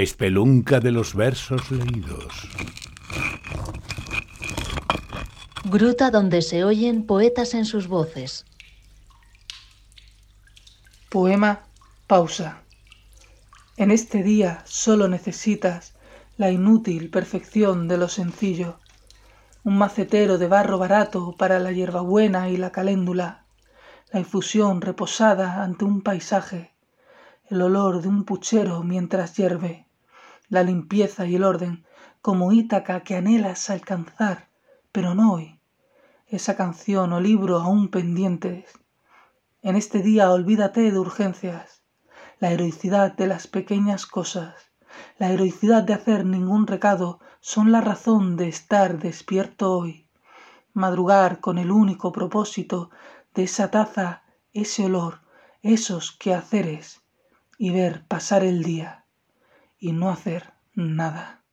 Espelunca de los versos leídos. Gruta donde se oyen poetas en sus voces. Poema Pausa. En este día solo necesitas la inútil perfección de lo sencillo. Un macetero de barro barato para la hierbabuena y la caléndula. La infusión reposada ante un paisaje. El olor de un puchero mientras hierve. La limpieza y el orden como Ítaca que anhelas alcanzar, pero no hoy. Esa canción o libro aún pendientes en este día olvídate de urgencias, la heroicidad de las pequeñas cosas, la heroicidad de hacer ningún recado son la razón de estar despierto hoy. Madrugar con el único propósito de esa taza, ese olor, esos quehaceres, y ver pasar el día y no hacer nada.